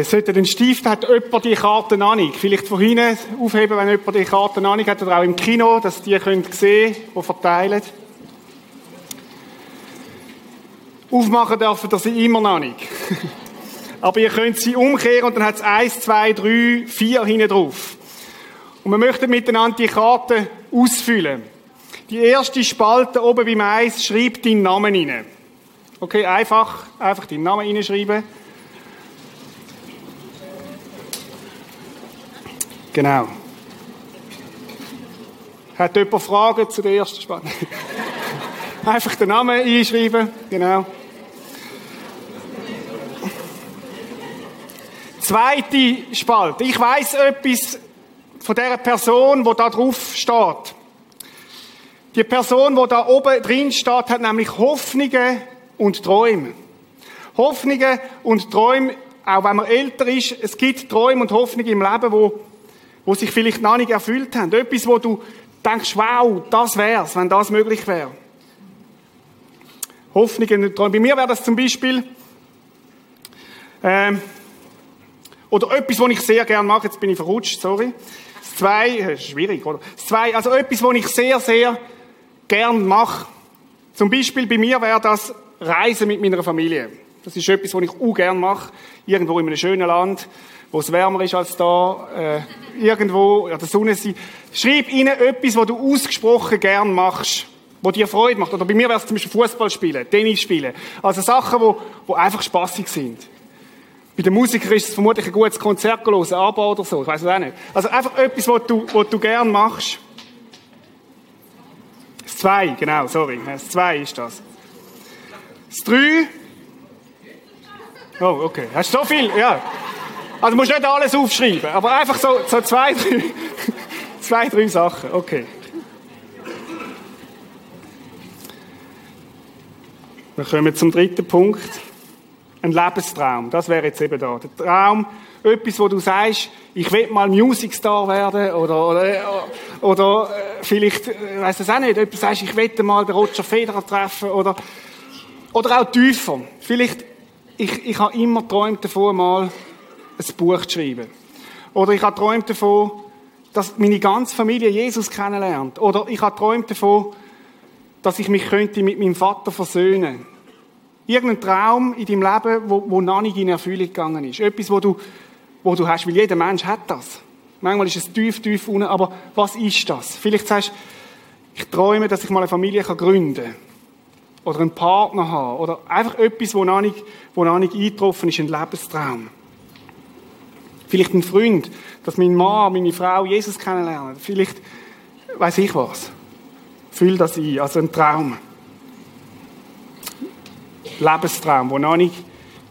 Es sollte den Stift, hat jemand die Karten an. Vielleicht von hinten aufheben, wenn jemand die Karten an hat, oder auch im Kino, dass die könnt sehen, die verteilen. Aufmachen dürfen ihr sie immer noch nicht. Aber ihr könnt sie umkehren und dann hat es eins, zwei, drei, vier hinten drauf. Und wir möchten miteinander die Karten ausfüllen. Die erste Spalte oben beim Eis schreibt deinen Namen rein. Okay, einfach, einfach deinen Namen reinschreiben. Genau. Hat jemand Fragen zu der ersten Spalte? einfach den Namen einschreiben. Genau. Zweite Spalte. Ich weiß etwas von der Person, wo da drauf steht. Die Person, wo da oben drin steht, hat nämlich Hoffnungen und Träume. Hoffnungen und Träume, auch wenn man älter ist, es gibt Träume und Hoffnungen im Leben, wo, wo sich vielleicht noch nicht erfüllt haben. Etwas, wo du denkst, wow, das wär's, wenn das möglich wäre. Hoffnungen Träume. Bei mir wäre das zum Beispiel, ähm, oder etwas, was ich sehr gerne mache, jetzt bin ich verrutscht, sorry. Das zwei, ist schwierig, oder? Das zwei, also etwas, was ich sehr, sehr gern mache. Zum Beispiel bei mir wäre das Reisen mit meiner Familie. Das ist etwas, was ich auch gern mache. Irgendwo in einem schönen Land, wo es wärmer ist als da, äh, irgendwo an der Sonne sein. Schreib ihnen etwas, was du ausgesprochen gern machst, wo dir Freude macht. Oder bei mir wäre es zum Beispiel Fußball spielen, Tennis spielen. Also Sachen, wo, wo einfach spaßig sind. Bei den Musikern ist es vermutlich ein gutes Konzert hören, aber oder so, ich weiß es auch nicht. Also einfach etwas, was du, was du gern machst. Das zwei, genau, sorry. Das zwei ist das. Das drei. Oh, okay. Hast du so viel? Ja. Also musst nicht alles aufschreiben, aber einfach so, so zwei, drei, zwei, drei Sachen. Okay. Wir kommen zum dritten Punkt. Ein Lebenstraum. Das wäre jetzt eben da. Der Traum, etwas, wo du sagst, ich will mal Musicstar werden oder, oder, oder äh, vielleicht, ich äh, weiß es auch nicht, etwas sagst, ich will mal den Roger Federer treffen oder, oder auch tiefer. Vielleicht, ich, ich habe immer geträumt davon, mal ein Buch zu schreiben. Oder ich habe geträumt davon, dass meine ganze Familie Jesus kennenlernt. Oder ich habe geträumt davon, dass ich mich könnte mit meinem Vater versöhnen. Irgendein Traum in deinem Leben, wo, wo noch nicht in Erfüllung gegangen ist. Etwas, wo du, wo du hast, weil jeder Mensch hat das. Manchmal ist es tief, tief unten, aber was ist das? Vielleicht sagst du, ich träume, dass ich mal eine Familie gründen kann. Oder einen Partner haben. Oder einfach etwas, wo noch nicht, wo noch nicht eingetroffen ist, ein Lebenstraum. Vielleicht ein Freund, dass mein Mann, meine Frau Jesus kennenlernen. Vielleicht, weiß ich was. Fühl das ein, also ein Traum. Lebenstraum, der noch nicht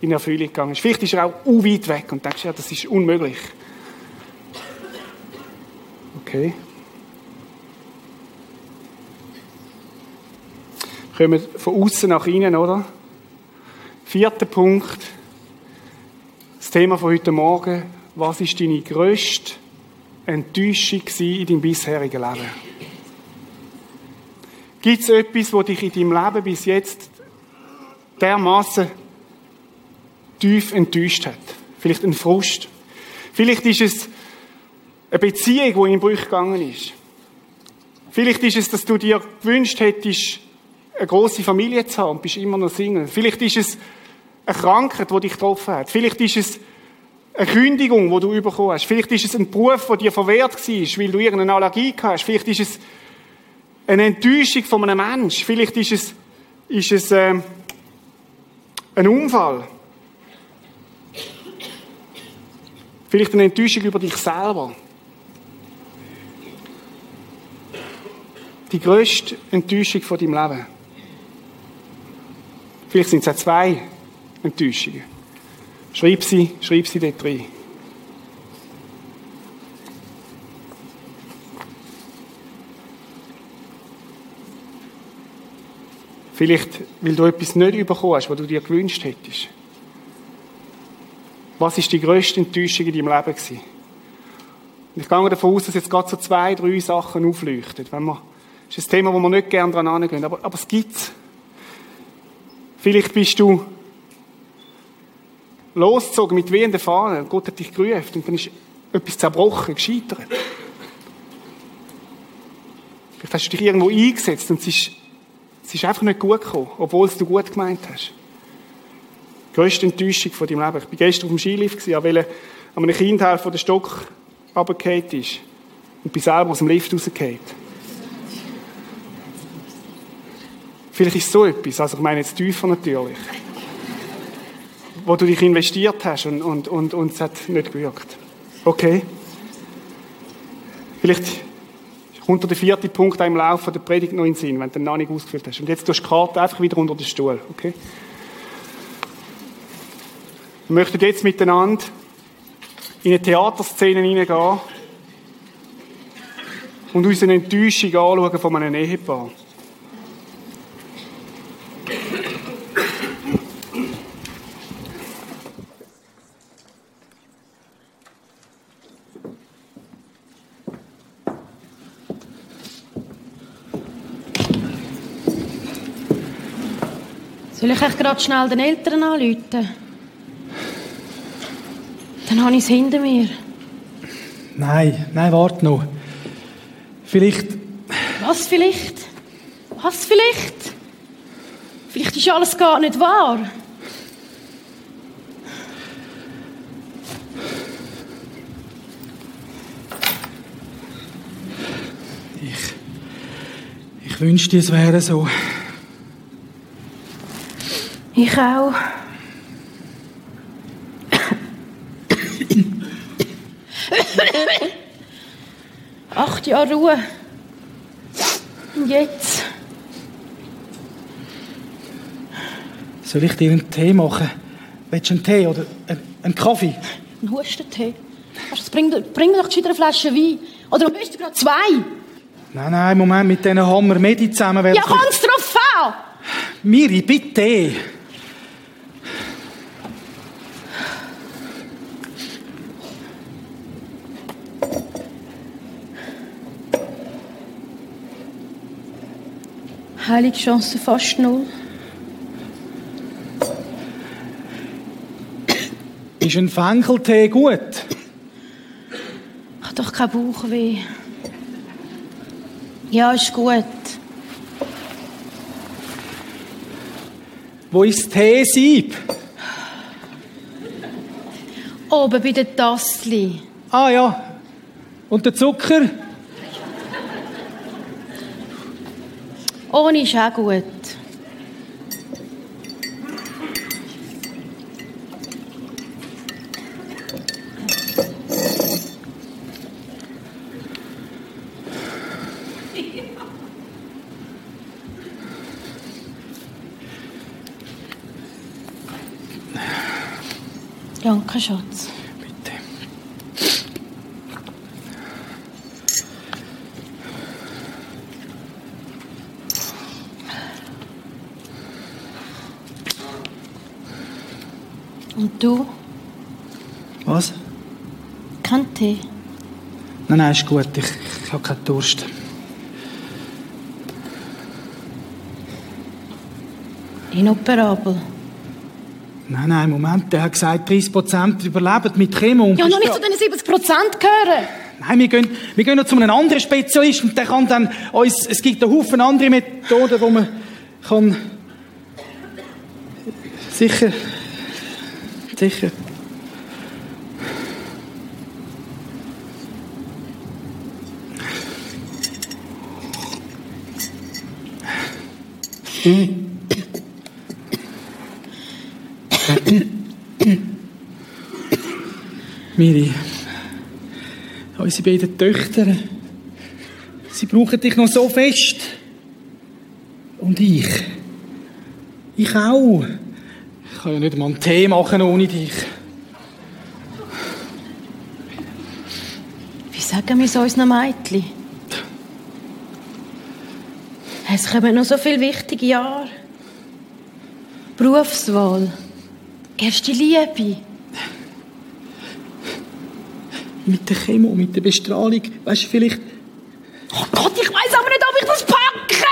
in Erfüllung gegangen ist. Vielleicht ist er auch u weit weg und denkst, ja, das ist unmöglich. Okay. Kommen von außen nach innen, oder? Vierter Punkt. Das Thema von heute Morgen. Was ist deine grösste Enttäuschung in deinem bisherigen Leben? Gibt es etwas, das dich in deinem Leben bis jetzt dermaßen tief enttäuscht hat. Vielleicht ein Frust. Vielleicht ist es eine Beziehung, die in Brüche gegangen ist. Vielleicht ist es, dass du dir gewünscht hättest, eine große Familie zu haben und bist immer noch Single. Vielleicht ist es eine Krankheit, die dich getroffen hat. Vielleicht ist es eine Kündigung, die du bekommen hast. Vielleicht ist es ein Beruf, der dir verwehrt war, weil du irgendeine Allergie hast. Vielleicht ist es eine Enttäuschung von einem Menschen. Vielleicht ist es, ist es äh, ein Unfall. Vielleicht eine Enttäuschung über dich selber. Die grösste Enttäuschung von deinem Leben. Vielleicht sind es auch zwei Enttäuschungen. Schreib sie, schreib sie dort rein. Vielleicht, weil du etwas nicht bekommen hast, was du dir gewünscht hättest. Was ist die grösste Enttäuschung in deinem Leben gewesen? Ich gehe davon aus, dass jetzt gerade so zwei, drei Sachen aufleuchten. Wenn man, das ist ein Thema, wo wir nicht gerne dran angehen, aber, aber es gibt's. Vielleicht bist du losgezogen mit wehenden Fahnen. Gott hat dich gerufen und dann ist etwas zerbrochen, gescheitert. Vielleicht hast du dich irgendwo eingesetzt und es ist, es ist einfach nicht gut gekommen, obwohl es du gut gemeint hast. Die grösste Enttäuschung von deinem Leben. Ich war gestern auf dem Skilift, ich wollte einem Kind helfen, der Stock runtergefallen ist. Und bin selber aus dem Lift rausgefallen. Vielleicht ist so etwas, also ich meine jetzt tiefer natürlich, wo du dich investiert hast und, und, und, und es hat nicht gewirkt. Okay? Vielleicht kommt der vierte Punkt im Laufe der Predigt noch in den Sinn, wenn du den noch nicht ausgefüllt hast. Und jetzt tust du die Karte einfach wieder unter den Stuhl, okay? Wir möchten jetzt miteinander in eine Theaterszene hineingehen und uns eine Enttäuschung anschauen von einem Ehepaar. Soll ich euch gerade schnell den Eltern anrufen? Dann habe ich es hinter mir. Nein, nein, warte noch. Vielleicht. Was vielleicht? Was vielleicht? Vielleicht ist alles gar nicht wahr. Ich. Ich wünschte, es wäre so. Ich auch. Acht Jahre Ruhe. Und jetzt? Soll ich dir einen Tee machen? Willst du einen Tee oder einen, einen Kaffee? Ein Hustentee. Bring, bring mir doch eine Flasche Wein. Oder am besten gerade zwei. Nein, nein, Moment, mit diesen Hammer Medi zusammen. Ja, kommt's drauf an! Miri, bitte! Heiligchance fast null. Ist ein Fenkeltee gut? Ich habe doch keinen Bauchweh. Ja, ist gut. Wo ist das Teesieb? Oben bei den Tassli. Ah ja. Und der Zucker? Ohne ist auch gut. Danke, Schatz. Bitte. Und du? Was? Kein Tee? Nein, nein, ist gut. Ich, ich habe keinen Durst. Inoperabel. Nein, nein, Moment. Der hat gesagt, 30% überleben mit Chemo. Und Ja, noch nicht zu den 70 Prozent gehören. Nein, wir gehen, wir gehen noch zu einem anderen Spezialist und der kann dann uns, es gibt einen Haufen andere Methoden, wo man kann, sicher, sicher. Miri, unsere beiden Töchter, sie brauchen dich noch so fest. Und ich. Ich auch. Ich kann ja nicht mal einen Tee machen ohne dich. Wie sagen wir es unseren Mädchen? Es kommen noch so viele wichtige Jahre. Berufswahl. Erste Liebe. Mit der Chemo, mit der Bestrahlung, weißt du, vielleicht Oh Gott, ich weiß aber nicht, ob ich das packe.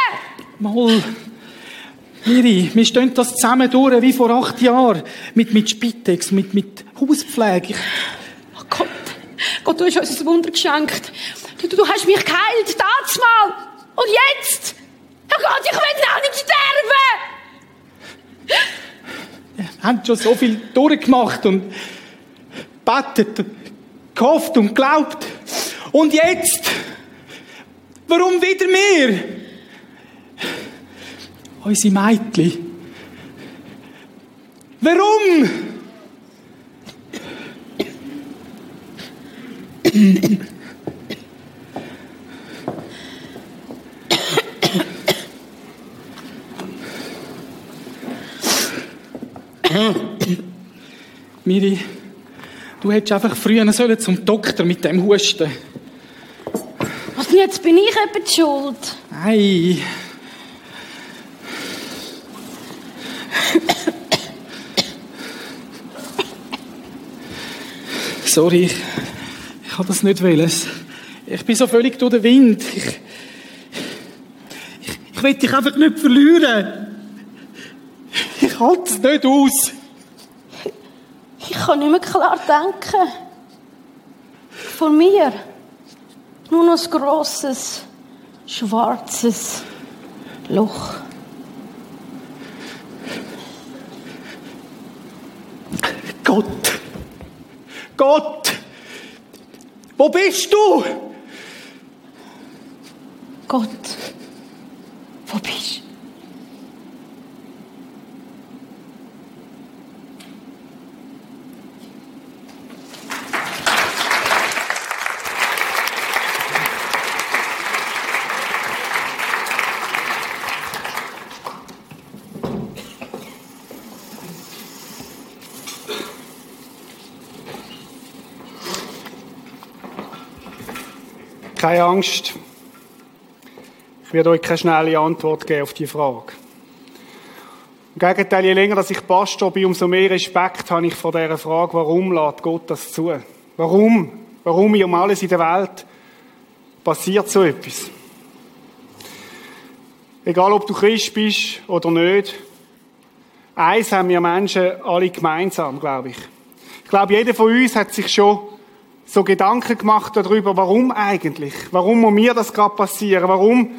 mal. Miri, wir stehen das zusammen durch, wie vor acht Jahren. Mit, mit Spitex, mit, mit Hauspflege. Oh Gott, Gott, du hast uns ein Wunder geschenkt. Du, du, du hast mich geheilt, das mal. Und jetzt? Oh Gott, ich will auch nicht sterben. Wir haben schon so viel durchgemacht und betet, gehofft und glaubt. Und jetzt? Warum wieder wir? Unsere Mädchen. Warum? Miri, du hättest einfach früher sollen zum Doktor mit dem Husten. Was denn jetzt bin ich eben schuld? Nein. Sorry, ich, ich habe das nicht wollen. Ich bin so völlig durch den Wind. Ich, ich, ich will dich einfach nicht verlieren. Ich halte es nicht aus. Ich kann nicht mehr klar denken. Vor mir nur noch ein grosses, schwarzes Loch. Gott! Gott! Wo bist du? Gott, wo bist du? Keine Angst. Ich werde euch keine schnelle Antwort geben auf die Frage. Im Gegenteil, je länger dass ich Pastor bin, umso mehr Respekt habe ich vor dieser Frage, warum lässt Gott das zu? Warum? Warum um alles in der Welt passiert so etwas? Egal, ob du Christ bist oder nicht, eins haben wir Menschen alle gemeinsam, glaube ich. Ich glaube, jeder von uns hat sich schon so Gedanken gemacht darüber, warum eigentlich? Warum muss mir das gerade passieren? Warum,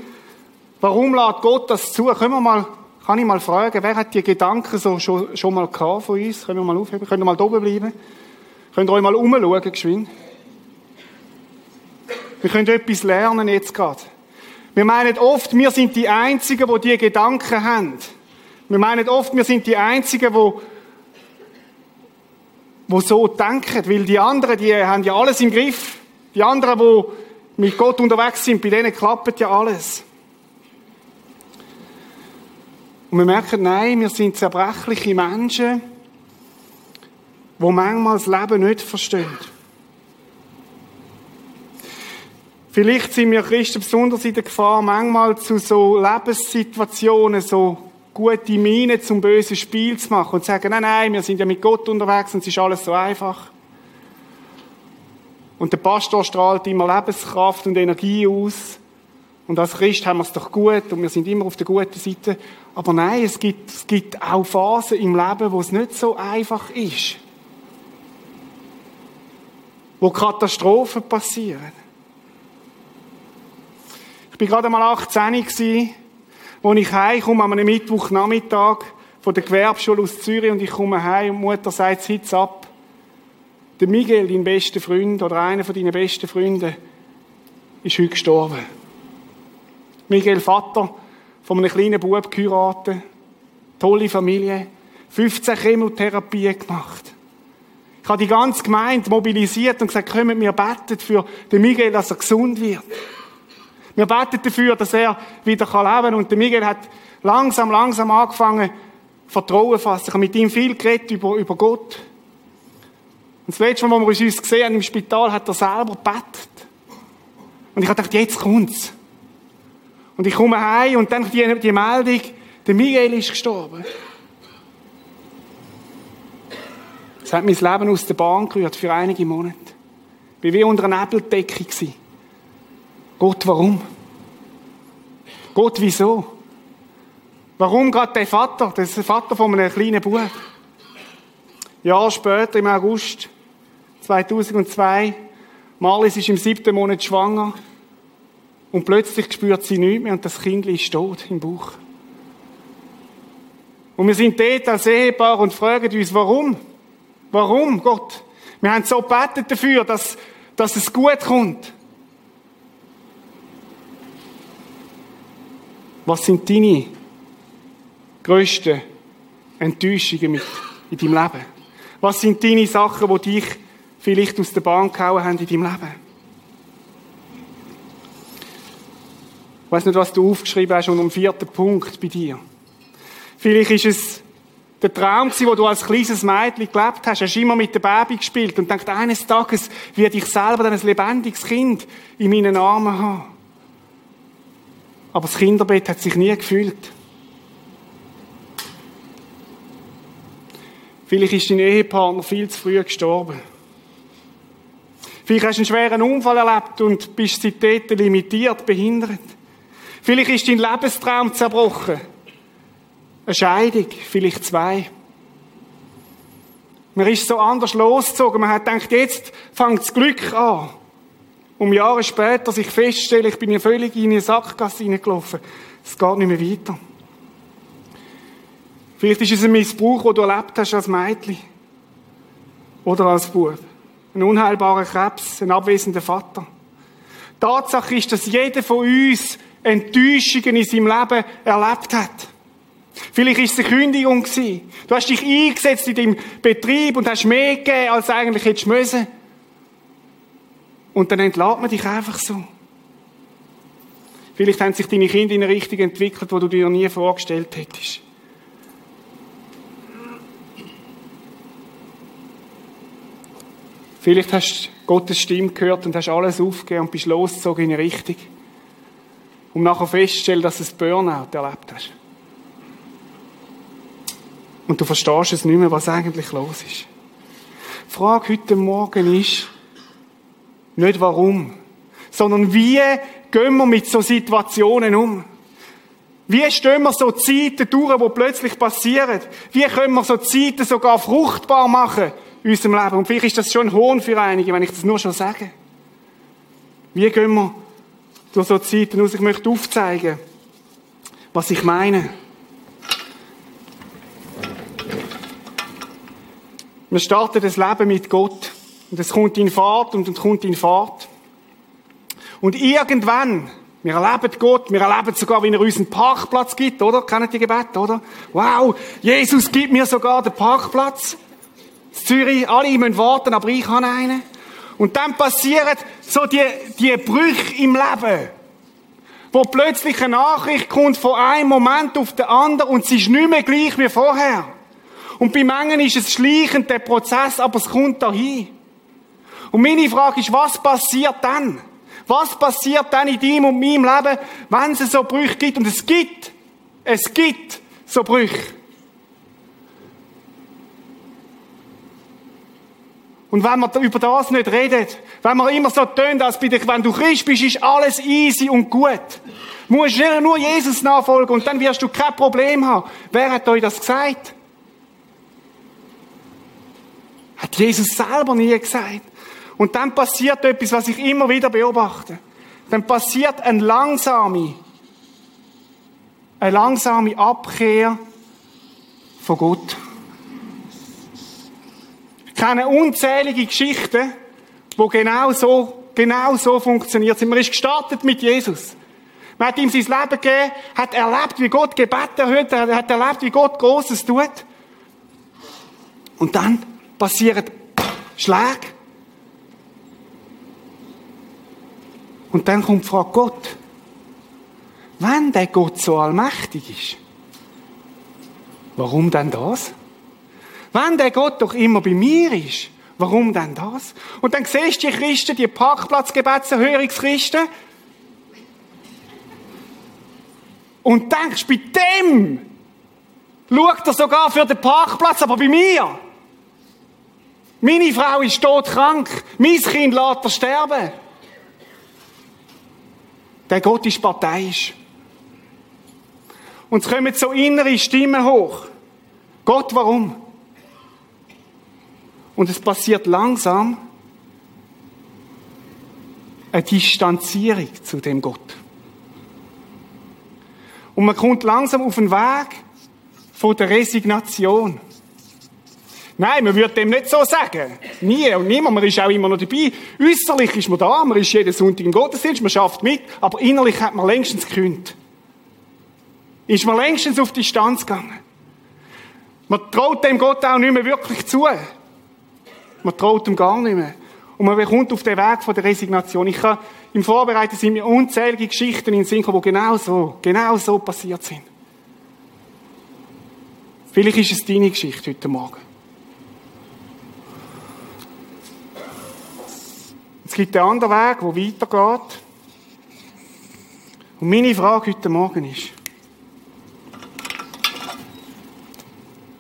warum lässt Gott das zu? Können wir mal, kann ich mal fragen, wer hat die Gedanken so schon, schon mal gehabt von uns? Können wir mal aufheben? Können wir mal oben bleiben? Könnt ihr euch mal umschauen, geschwind? Wir können etwas lernen jetzt gerade. Wir meinen oft, wir sind die Einzigen, die diese Gedanken haben. Wir meinen oft, wir sind die Einzigen, die wo so denken, weil die anderen, die haben ja alles im Griff. Die anderen, die mit Gott unterwegs sind, bei denen klappt ja alles. Und wir merken, nein, wir sind zerbrechliche Menschen, die manchmal das Leben nicht verstehen. Vielleicht sind wir Christen besonders in der Gefahr, manchmal zu so Lebenssituationen so gute Miene zum bösen Spiel zu machen und zu sagen, nein, nein, wir sind ja mit Gott unterwegs und es ist alles so einfach. Und der Pastor strahlt immer Lebenskraft und Energie aus. Und als Christ haben wir es doch gut und wir sind immer auf der guten Seite. Aber nein, es gibt, es gibt auch Phasen im Leben, wo es nicht so einfach ist. Wo Katastrophen passieren. Ich bin gerade mal 18 gewesen, wo ich heimkomme an einem Mittwochnachmittag von der Gewerbeschule aus Zürich und ich komme heim und Mutter sagt, Hitz ab. Der Miguel, dein bester Freund oder einer von deinen besten Freunden, ist heute gestorben. Miguel, Vater von einem kleinen Bub geheiratet, tolle Familie, 15 Chemotherapien gemacht. Ich habe die ganze Gemeinde mobilisiert und gesagt, kommen wir beten für den Miguel, dass er gesund wird. Wir beten dafür, dass er wieder leben kann. Und der Miguel hat langsam, langsam angefangen, Vertrauen zu fassen. Ich habe mit ihm viel geredet über, über Gott. Und das letzte Mal, wo wir uns gesehen haben im Spital, hat er selber gebetet. Und ich habe gedacht, jetzt kommt's. Und ich komme heim und dann die, die Meldung, der Miguel ist gestorben. Es hat mein Leben aus der Bahn gerührt für einige Monate. Ich war wie unter einer Nebeldecke. Gott, warum? Gott, wieso? Warum gerade der Vater? Das ist der Vater von einem kleinen Bub. Jahr später, im August 2002, Marlies ist im siebten Monat schwanger und plötzlich spürt sie nichts mehr und das Kind ist tot im Bauch. Und wir sind dort als Ehepaar und fragen uns, warum? Warum, Gott? Wir haben so gebetet dafür, dass, dass es gut kommt. Was sind deine grössten Enttäuschungen mit in deinem Leben? Was sind deine Sachen, die dich vielleicht aus der Bahn gehauen haben in deinem Leben? Ich weiß nicht, was du aufgeschrieben hast, und am vierten Punkt bei dir. Vielleicht ist es der Traum wo du als kleines Mädchen gelebt hast. Hast immer mit dem Baby gespielt und denkst, eines Tages werde ich selber ein lebendiges Kind in meinen Armen haben. Aber das Kinderbett hat sich nie gefühlt. Vielleicht ist dein Ehepartner viel zu früh gestorben. Vielleicht hast du einen schweren Unfall erlebt und bist seitdem limitiert, behindert. Vielleicht ist dein Lebenstraum zerbrochen. Eine Scheidung, vielleicht zwei. Man ist so anders losgezogen. Man hat gedacht, jetzt fängt das Glück an. Um Jahre später sich feststellen, ich bin ja völlig in eine Sackgasse hineingelaufen. Es geht nicht mehr weiter. Vielleicht ist es ein Missbrauch, den du erlebt hast als Mädchen. Oder als Bub. Ein unheilbarer Krebs, ein abwesender Vater. Tatsache ist, dass jeder von uns Enttäuschungen in seinem Leben erlebt hat. Vielleicht ist es eine Kündigung. Du hast dich eingesetzt in deinem Betrieb und hast mehr gegeben, als eigentlich hättest müssen. Und dann entlädt man dich einfach so. Vielleicht haben sich deine Kinder in eine Richtung entwickelt, wo du dir nie vorgestellt hättest. Vielleicht hast du Gottes Stimme gehört und hast alles aufgegeben und bist losgezogen in eine Richtung, um nachher festzustellen, dass du ein Burnout erlebt hast. Und du verstehst es nicht mehr, was eigentlich los ist. Die Frage heute Morgen ist, nicht warum, sondern wie gehen wir mit so Situationen um? Wie stehen wir so Zeiten durch, die plötzlich passieren? Wie können wir so Zeiten sogar fruchtbar machen in unserem Leben? Und vielleicht ist das schon ein Hohn für einige, wenn ich das nur schon sage. Wie gehen wir durch so Zeiten aus? Ich möchte aufzeigen, was ich meine. Wir starten das Leben mit Gott. Und es kommt in Fahrt und es kommt in Fahrt. Und irgendwann, wir erleben Gott, wir erleben sogar, wie er uns einen Parkplatz gibt, oder? Kennt die Gebet, oder? Wow, Jesus gibt mir sogar den Parkplatz. In Zürich, alle müssen warten, aber ich habe einen. Und dann passieren so die, die Brüche im Leben. Wo plötzlich eine Nachricht kommt von einem Moment auf den anderen und sie ist nicht mehr gleich wie vorher. Und bei Mengen ist es schleichend, der Prozess, aber es kommt dahin. Und meine Frage ist, was passiert dann? Was passiert dann in deinem und meinem Leben, wenn es so Brüche gibt? Und es gibt, es gibt so Brüche. Und wenn man über das nicht redet, wenn man immer so tönt, als bei dich, wenn du Christ bist, ist alles easy und gut. Du musst nur Jesus nachfolgen und dann wirst du kein Problem haben. Wer hat euch das gesagt? Hat Jesus selber nie gesagt. Und dann passiert etwas, was ich immer wieder beobachte. Dann passiert eine langsame, eine langsame Abkehr von Gott. Ich kenne unzählige Geschichten, wo genau so, genau so funktioniert sind. Man ist gestartet mit Jesus. Man hat ihm sein Leben gegeben, hat erlebt, wie Gott Gebet erhört, hat erlebt, wie Gott Großes tut. Und dann passieren Schläge. Und dann kommt die Frage Gott. Wenn der Gott so allmächtig ist, warum denn das? Wenn der Gott doch immer bei mir ist, warum denn das? Und dann siehst du die Christen, die Parkplatzgebetserhörungschristen, und denkst, bei dem schaut er sogar für den Parkplatz, aber bei mir meine Frau ist todkrank. Mein Kind lässt er sterben. Der Gott ist parteiisch. Und es kommen so innere Stimmen hoch. Gott, warum? Und es passiert langsam eine Distanzierung zu dem Gott. Und man kommt langsam auf den Weg von der Resignation. Nein, man würde dem nicht so sagen. Nie und niemand. Man ist auch immer noch dabei. Äußerlich ist man da, man ist jeden Sonntag im Gottesdienst, man schafft mit, aber innerlich hat man längstens gekündigt. Ist man längstens auf Distanz gegangen. Man traut dem Gott auch nicht mehr wirklich zu. Man traut ihm gar nicht mehr. Und man kommt auf den Weg von der Resignation. Ich kann, im Vorbereiten sind mir unzählige Geschichten in den Sinn die genau so, genau so passiert sind. Vielleicht ist es deine Geschichte heute Morgen. Gibt einen anderen Weg, der weitergeht. Und meine Frage heute Morgen ist,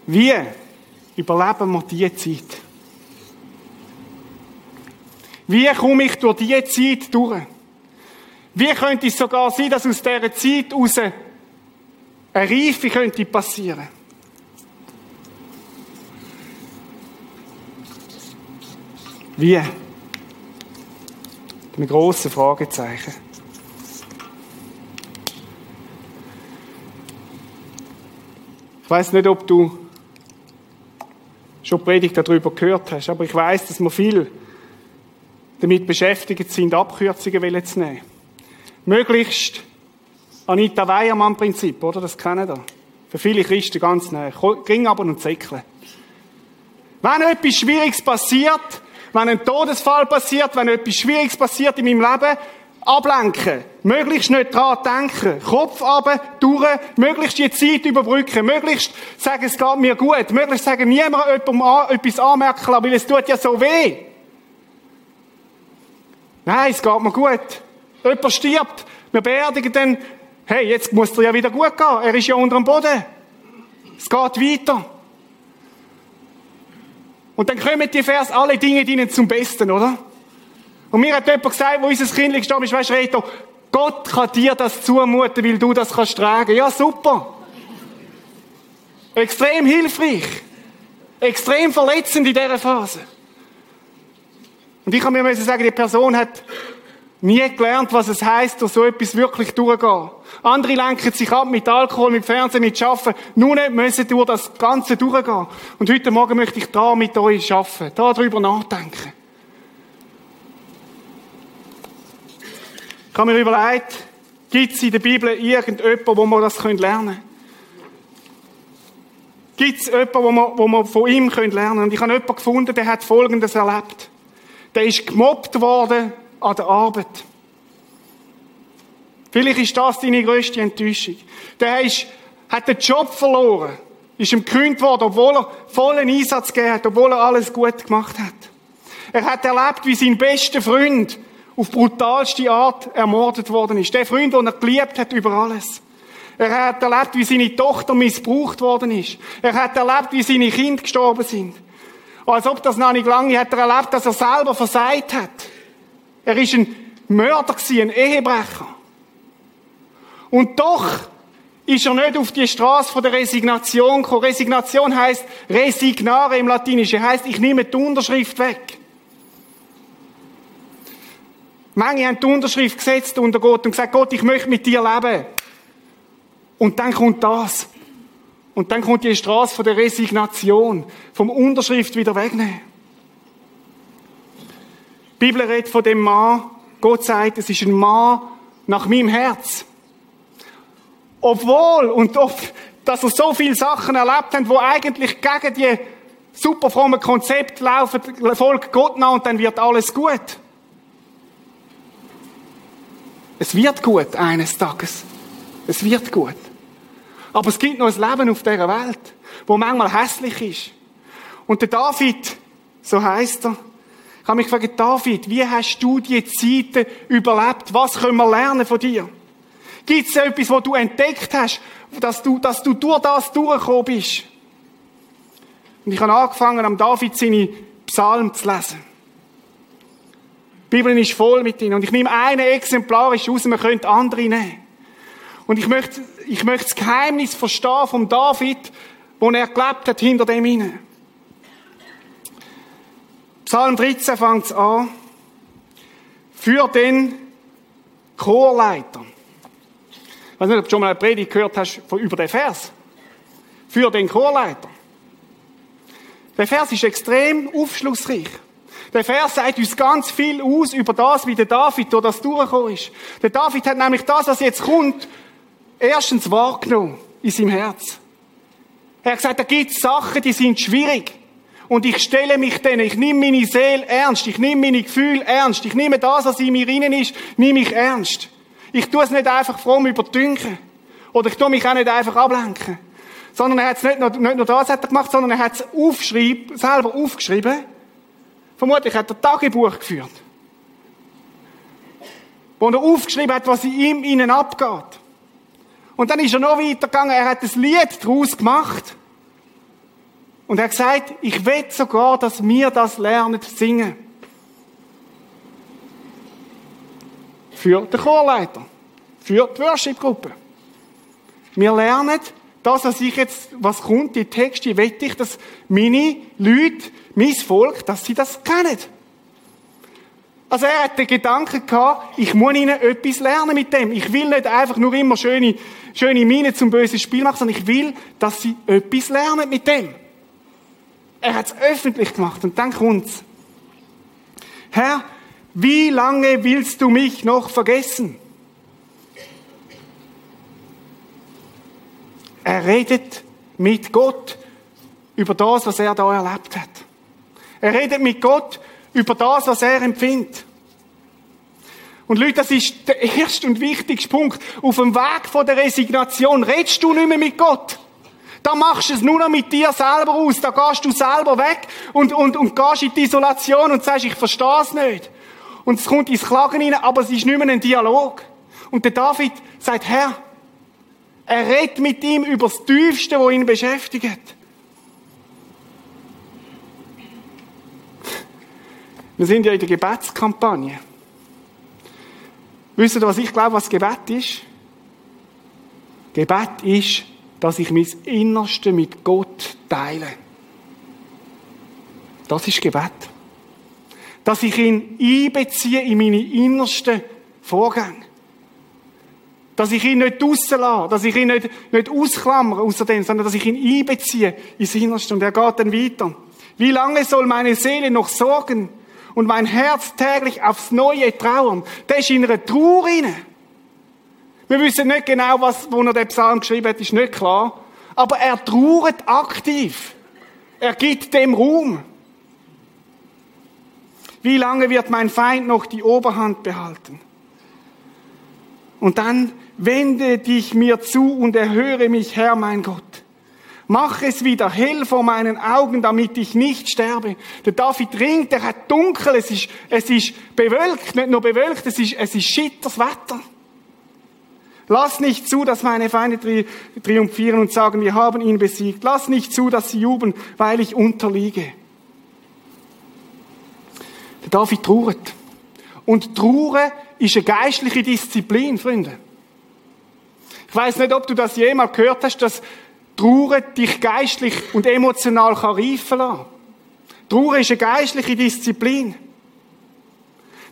wie überleben wir diese Zeit? Wie komme ich durch diese Zeit durch? Wie könnte es sogar sein, dass aus dieser Zeit heraus eine Reife könnte passieren? Wie? Mit grossen Fragezeichen. Ich weiß nicht, ob du schon Predigt darüber gehört hast, aber ich weiß, dass wir viel damit beschäftigt sind, Abkürzungen zu nehmen. Möglichst Anita Weiermann-Prinzip, oder? Das kennen ihr. Für viele Christen ganz nah. Gring aber und zäckeln. Wenn etwas Schwieriges passiert, wenn ein Todesfall passiert, wenn etwas Schwieriges passiert in meinem Leben, ablenken. Möglichst nicht dran denken. Kopf runter, durch, möglichst die Zeit überbrücken. Möglichst sagen, es geht mir gut. Möglichst sagen, niemand etwas anmerken, weil es tut ja so weh. Nein, es geht mir gut. Jemand stirbt. Wir beerdigen dann, hey, jetzt muss er ja wieder gut gehen. Er ist ja unter dem Boden. Es geht weiter. Und dann kommen die Vers, alle Dinge dienen zum Besten, oder? Und mir hat jemand gesagt, wo unser Kind gestorben ist, weißt du, Reto, Gott kann dir das zumuten, weil du das kannst tragen. Ja, super. Extrem hilfreich. Extrem verletzend in dieser Phase. Und ich kann mir sagen, die Person hat nie gelernt, was es heißt, durch so etwas wirklich durchgehen. Andere lenken sich ab mit Alkohol, mit Fernsehen, mit Schaffen. Nicht müssen durch das Ganze durchgehen. Und heute Morgen möchte ich da mit euch schaffen, da drüber nachdenken. Ich habe mir überlegt, gibt es in der Bibel irgendjemanden, wo wir das lernen können? Gibt es jemanden, wo wir, wo wir von ihm lernen können? Und ich habe jemanden gefunden, der hat Folgendes erlebt. Der ist gemobbt worden an der Arbeit. Vielleicht ist das deine grösste Enttäuschung. Der ist, hat den Job verloren, ist ihm gekündigt worden, obwohl er vollen Einsatz gegeben hat, obwohl er alles gut gemacht hat. Er hat erlebt, wie sein bester Freund auf brutalste Art ermordet worden ist. Der Freund, den er geliebt hat über alles. Er hat erlebt, wie seine Tochter missbraucht worden ist. Er hat erlebt, wie seine Kinder gestorben sind. Als ob das noch nicht lange hat er erlebt, dass er selber versagt hat. Er ist ein Mörder ein Ehebrecher. Und doch ist er nicht auf die Straße der Resignation gekommen. Resignation heißt resignare im Latinischen, heißt ich nehme die Unterschrift weg. Manche haben die Unterschrift gesetzt unter Gott und gesagt, Gott, ich möchte mit dir leben. Und dann kommt das. Und dann kommt die Straße der Resignation, vom Unterschrift wieder wegnehmen. Die Bibel redet von dem Mann, Gott sagt, es ist ein Mann nach meinem Herz. Obwohl, und oft, dass er so viele Sachen erlebt hat, wo eigentlich gegen die super frommen Konzepte laufen, folgt Gott nach und dann wird alles gut. Es wird gut eines Tages. Es wird gut. Aber es gibt noch ein Leben auf dieser Welt, wo manchmal hässlich ist. Und der David, so heißt er, ich habe mich gefragt, David, wie hast du die Zeiten überlebt? Was können wir lernen von dir? Gibt es etwas, was du entdeckt hast, dass du, dass du durch das durchgekommen bist? Und ich habe angefangen, am David seine Psalmen zu lesen. Die Bibel ist voll mit ihnen. Und ich nehme einen exemplarisch aus, man könnte andere nehmen. Und ich möchte, ich möchte das Geheimnis verstehen vom David, wo er gelebt hat, hinter dem hinein. Psalm 13 fängt an. Für den Chorleiter. Ich weiß nicht, ob du schon mal eine Predigt gehört hast über den Vers. Für den Chorleiter. Der Vers ist extrem aufschlussreich. Der Vers sagt uns ganz viel aus über das, wie der David durch das durchgekommen ist. Der David hat nämlich das, was jetzt kommt, erstens wahrgenommen in seinem Herz. Er hat gesagt, da gibt Sachen, die sind schwierig. Und ich stelle mich denen, ich nehme meine Seele ernst, ich nehme meine Gefühle ernst, ich nehme das, was in mir innen ist, nehme ich ernst. Ich tue es nicht einfach fromm überdünken. Oder ich tue mich auch nicht einfach ablenken. Sondern er hat es nicht nur, nicht nur das hat er gemacht, sondern er hat es selber aufgeschrieben. Vermutlich hat er Tagebuch geführt. Wo er aufgeschrieben hat, was in ihm innen abgeht. Und dann ist er noch weitergegangen, er hat ein Lied daraus gemacht. Und er hat gesagt, ich will sogar, dass wir das lernen zu singen. Für den Chorleiter. Für die Worship-Gruppe. Wir lernen, das, was ich jetzt, was kommt, die Texte, will ich, dass meine Leute, mein Volk, dass sie das kennen. Also er hat den Gedanken gehabt, ich muss ihnen etwas lernen mit dem. Ich will nicht einfach nur immer schöne, schöne Miene zum bösen Spiel machen, sondern ich will, dass sie etwas lernen mit dem. Er hat es öffentlich gemacht und dann kommt's. Herr, wie lange willst du mich noch vergessen? Er redet mit Gott über das, was er da erlebt hat. Er redet mit Gott über das, was er empfindet. Und Leute, das ist der erste und wichtigste Punkt. Auf dem Weg von der Resignation redest du nicht mehr mit Gott. Da machst du es nur noch mit dir selber aus. Da gehst du selber weg und, und, und gehst in die Isolation und sagst, ich verstehe es nicht. Und es kommt ins Klagen rein, aber es ist nicht mehr ein Dialog. Und der David sagt, Herr, er redet mit ihm über das Tiefste, was ihn beschäftigt. Wir sind ja in der Gebetskampagne. Wisst ihr, was ich glaube, was Gebet ist? Gebet ist, dass ich mein Innerste mit Gott teile. Das ist Gebet. Dass ich ihn einbeziehe in meine innersten Vorgänge. Dass ich ihn nicht rauslasse, dass ich ihn nicht, nicht ausklammere außerdem, sondern dass ich ihn einbeziehe ins Innerste. Und er geht dann weiter. Wie lange soll meine Seele noch sorgen und mein Herz täglich aufs Neue trauern? Der ist in einer Trauer rein. Wir wissen nicht genau, was, wo er den Psalm geschrieben hat, ist nicht klar. Aber er trauert aktiv. Er gibt dem Ruhm. Wie lange wird mein Feind noch die Oberhand behalten? Und dann wende dich mir zu und erhöre mich, Herr mein Gott. Mach es wieder hell vor meinen Augen, damit ich nicht sterbe. Der David ringt, er hat dunkel, es ist, es ist bewölkt, nicht nur bewölkt, es ist, es ist schitters Wetter. Lass nicht zu, dass meine Feinde tri triumphieren und sagen, wir haben ihn besiegt. Lass nicht zu, dass sie jubeln, weil ich unterliege. Der David trauert. Und Trauer ist eine geistliche Disziplin, Freunde. Ich weiß nicht, ob du das jemals gehört hast, dass Trauer dich geistlich und emotional kann reifen lassen. Trauer ist eine geistliche Disziplin.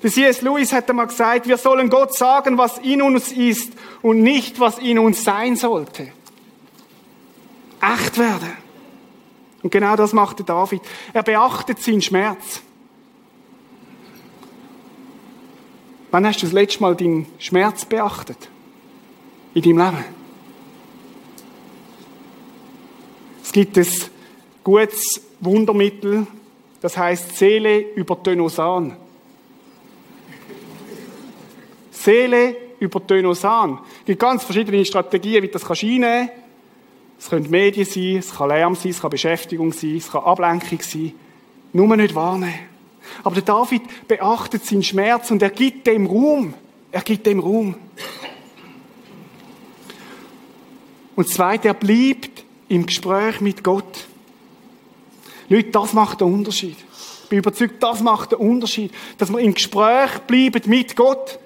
Der C.S. Lewis hat einmal gesagt, wir sollen Gott sagen, was in uns ist und nicht, was in uns sein sollte. Echt werden. Und genau das macht der David. Er beachtet seinen Schmerz. Wann hast du das letzte Mal deinen Schmerz beachtet? In deinem Leben? Es gibt ein gutes Wundermittel, das heißt Seele über Tönosan. Seele über Tönosan. Es gibt ganz verschiedene Strategien, wie das einnehmen kannst. Es können Medien sein, es kann Lärm sein, es kann Beschäftigung sein, es kann Ablenkung sein. Nur nicht wahrnehmen. Aber der David beachtet seinen Schmerz und er gibt dem Ruhm. Er gibt dem Ruhm. Und zweitens, er bleibt im Gespräch mit Gott. Leute, das macht den Unterschied. Ich bin überzeugt, das macht den Unterschied. Dass wir im Gespräch bleiben mit Gott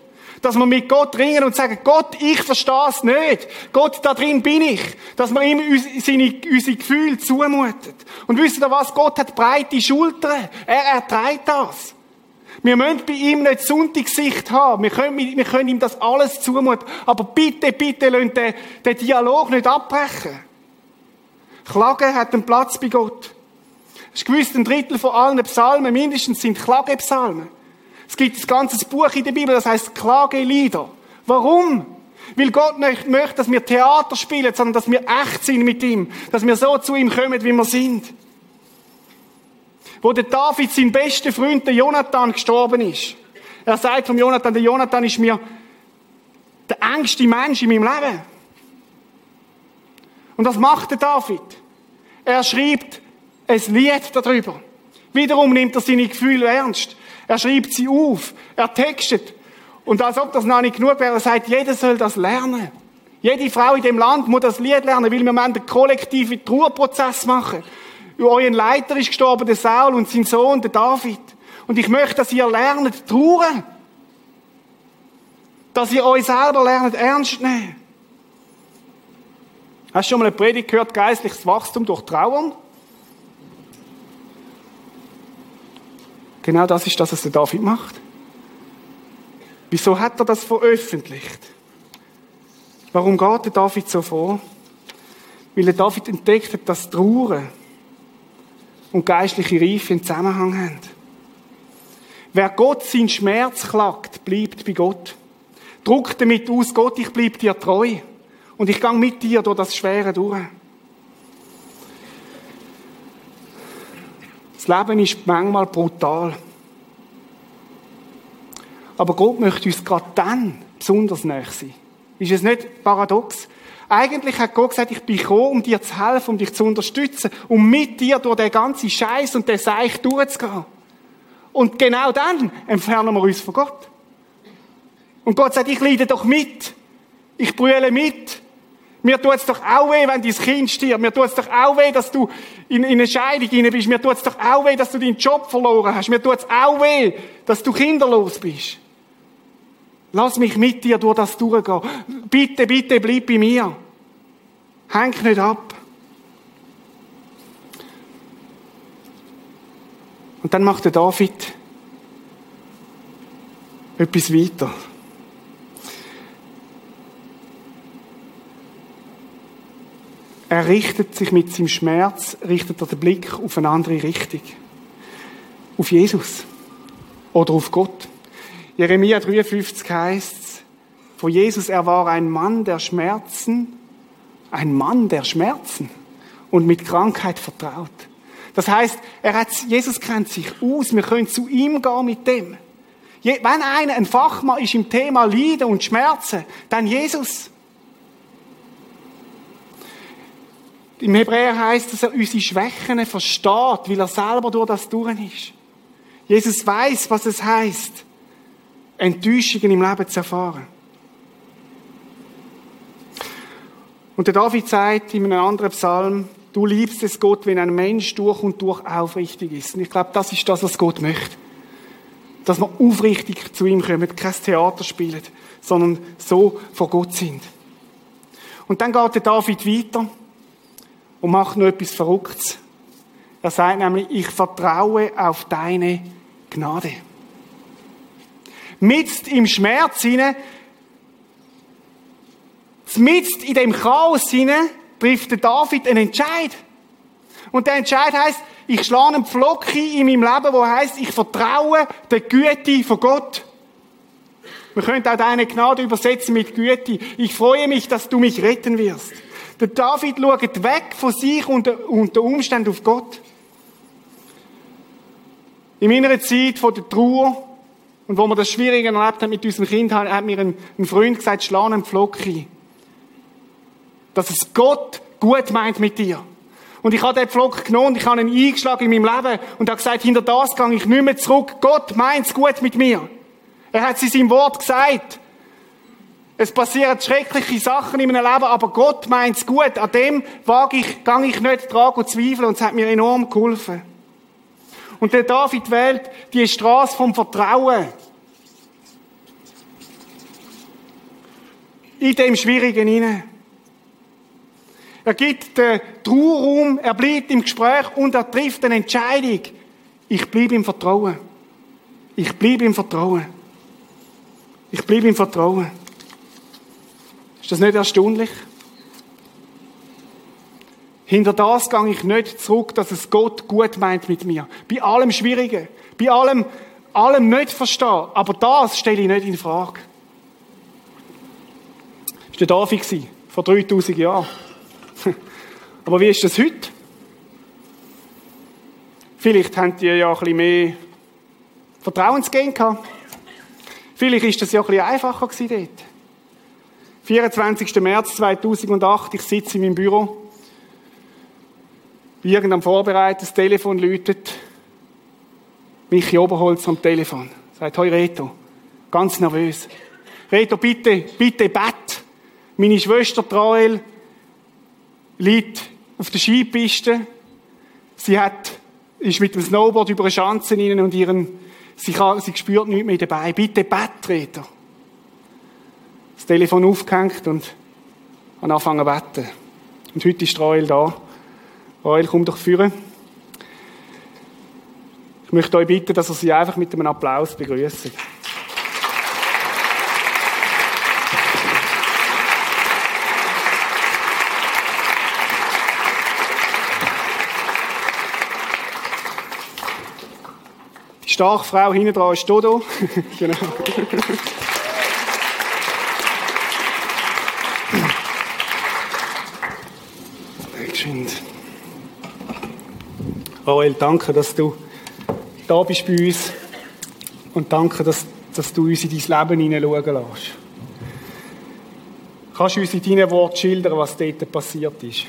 Dass wir mit Gott ringen und sagen, Gott, ich verstehe es nicht. Gott, da drin bin ich. Dass wir ihm seine, unsere Gefühle zumutet. Und wisst ihr was? Gott hat breite Schultern. Er erträgt das. Wir müssen bei ihm nicht Sonntagssicht haben. Wir können, wir können ihm das alles zumuten. Aber bitte, bitte, lasst den, den Dialog nicht abbrechen. Klagen hat einen Platz bei Gott. Es ist gewiss, ein Drittel von allen Psalmen mindestens sind Klagepsalmen. Es gibt ein ganzes Buch in der Bibel, das heißt Klagelieder. Warum? Weil Gott nicht möchte, dass wir Theater spielen, sondern dass wir echt sind mit ihm. Dass wir so zu ihm kommen, wie wir sind. Wo der David, sein bester Freund, der Jonathan, gestorben ist. Er sagt vom Jonathan, der Jonathan ist mir der engste Mensch in meinem Leben. Und was macht der David? Er schreibt ein Lied darüber. Wiederum nimmt er seine Gefühle ernst. Er schreibt sie auf. Er textet. Und als ob das noch nicht genug wäre, er sagt, jeder soll das lernen. Jede Frau in dem Land muss das Lied lernen, weil wir einen kollektiven Trauerprozess machen. Euer Leiter ist gestorben, der Saul, und sein Sohn, der David. Und ich möchte, dass ihr lernt, trauern. Dass ihr euch selber lernt, ernst nehmen. Hast du schon mal eine Predigt gehört, geistliches Wachstum durch Trauern? Genau das ist das, was der David macht. Wieso hat er das veröffentlicht? Warum geht der David so vor? Weil der David entdeckt hat, dass Trauer und geistliche Reife einen Zusammenhang haben. Wer Gott seinen Schmerz klagt, bleibt bei Gott. Druckt damit aus, Gott, ich bleib dir treu. Und ich gehe mit dir durch das Schwere durch. Leben ist manchmal brutal. Aber Gott möchte uns gerade dann besonders näher sein. Ist es nicht paradox? Eigentlich hat Gott gesagt, ich bin gekommen, um dir zu helfen, um dich zu unterstützen, um mit dir durch den ganzen Scheiß und den Seich durchzugehen. Und genau dann entfernen wir uns von Gott. Und Gott sagt, ich leide doch mit. Ich brülle mit. Mir tut es doch auch weh, wenn dein Kind stirbt. Mir tut es doch auch weh, dass du in, in eine Scheidung hinein bist. Mir tut es doch auch weh, dass du deinen Job verloren hast. Mir tut es auch weh, dass du kinderlos bist. Lass mich mit dir durch das durchgehen. Bitte, bitte, bleib bei mir. Häng nicht ab. Und dann macht der David etwas weiter. Er richtet sich mit seinem Schmerz, richtet er den Blick auf eine andere Richtung. Auf Jesus. Oder auf Gott. Jeremia 53 heißt von Jesus, er war ein Mann der Schmerzen, ein Mann der Schmerzen und mit Krankheit vertraut. Das heißt, er hat, Jesus kennt sich aus, wir können zu ihm gehen mit dem. Wenn einer ein Fachmann ist im Thema Leiden und Schmerzen, dann Jesus. Im Hebräer heißt, dass er unsere Schwächen versteht, weil er selber durch das durch ist. Jesus weiß, was es heißt, Enttäuschungen im Leben zu erfahren. Und der David sagt in einem anderen Psalm, du liebst es Gott, wenn ein Mensch durch und durch aufrichtig ist. Und ich glaube, das ist das, was Gott möchte. Dass wir aufrichtig zu ihm kommen, kein Theater spielen, sondern so vor Gott sind. Und dann geht der David weiter und macht noch etwas Verrücktes. Er sagt nämlich, ich vertraue auf deine Gnade. Mitzt im Schmerz hinein, mitzt in dem Chaos hinein, trifft der David einen Entscheid. Und der Entscheid heißt, ich schlage einen Pflock in meinem Leben, wo heißt, ich vertraue der Güte von Gott. Wir können auch deine Gnade übersetzen mit Güte. Ich freue mich, dass du mich retten wirst. Der David schaut weg von sich und der Umständen auf Gott. In meiner Zeit von der Trauer und wo wir das Schwierige erlebt haben mit unserem Kind, hat mir ein, Freund gesagt, schlag einen Pflock ein. Dass es Gott gut meint mit dir. Und ich habe den Pflock genommen und ich habe ihn eingeschlagen in meinem Leben und habe gesagt, hinter das gehe ich nicht mehr zurück. Gott meint's gut mit mir. Er hat es in seinem Wort gesagt. Es passieren schreckliche Sachen in meinem Leben, aber Gott meint's gut. An dem wage ich, gang ich nicht dran und zweifle und es hat mir enorm geholfen. Und der David wählt die Straße vom Vertrauen. in dem Schwierigen hinein. Er gibt den Trauerraum, er bleibt im Gespräch und er trifft eine Entscheidung. Ich bleibe im Vertrauen. Ich bleibe im Vertrauen. Ich bleibe im Vertrauen. Ist das nicht erstaunlich? Hinter das gehe ich nicht zurück, dass es Gott gut meint mit mir. Bei allem Schwierigen, bei allem, allem nicht verstehen. Aber das stelle ich nicht in Frage. Das war der David vor 3000 Jahren. Aber wie ist das heute? Vielleicht haben die ja ein bisschen mehr Vertrauensgehen gehabt. Vielleicht ist das ja ein bisschen einfacher gewesen dort. 24. März 2008, ich sitze in meinem Büro. Wie irgendein Vorbereiten, das Telefon läutet. Michi Oberholz am Telefon. Sagt, hoi Reto. Ganz nervös. Reto, bitte, bitte bett. Meine Schwester Trael liegt auf der Skipiste. Sie hat, ist mit dem Snowboard über eine Schanze und ihren, sie, kann, sie spürt nichts mehr dabei. Bitte bett, Reto. Telefon aufgehängt und angefangen zu beten. Und heute ist Trael da. Rael, komm doch führen. Ich möchte euch bitten, dass ihr sie einfach mit einem Applaus begrüßt. Die starke Frau hinten dran ist Dodo. genau. Geschwind. Rael, danke, dass du da bist bei uns. Und danke, dass, dass du uns in dein Leben hineinschauen lässt. Kannst du uns in deinen Worten schildern, was dort passiert ist?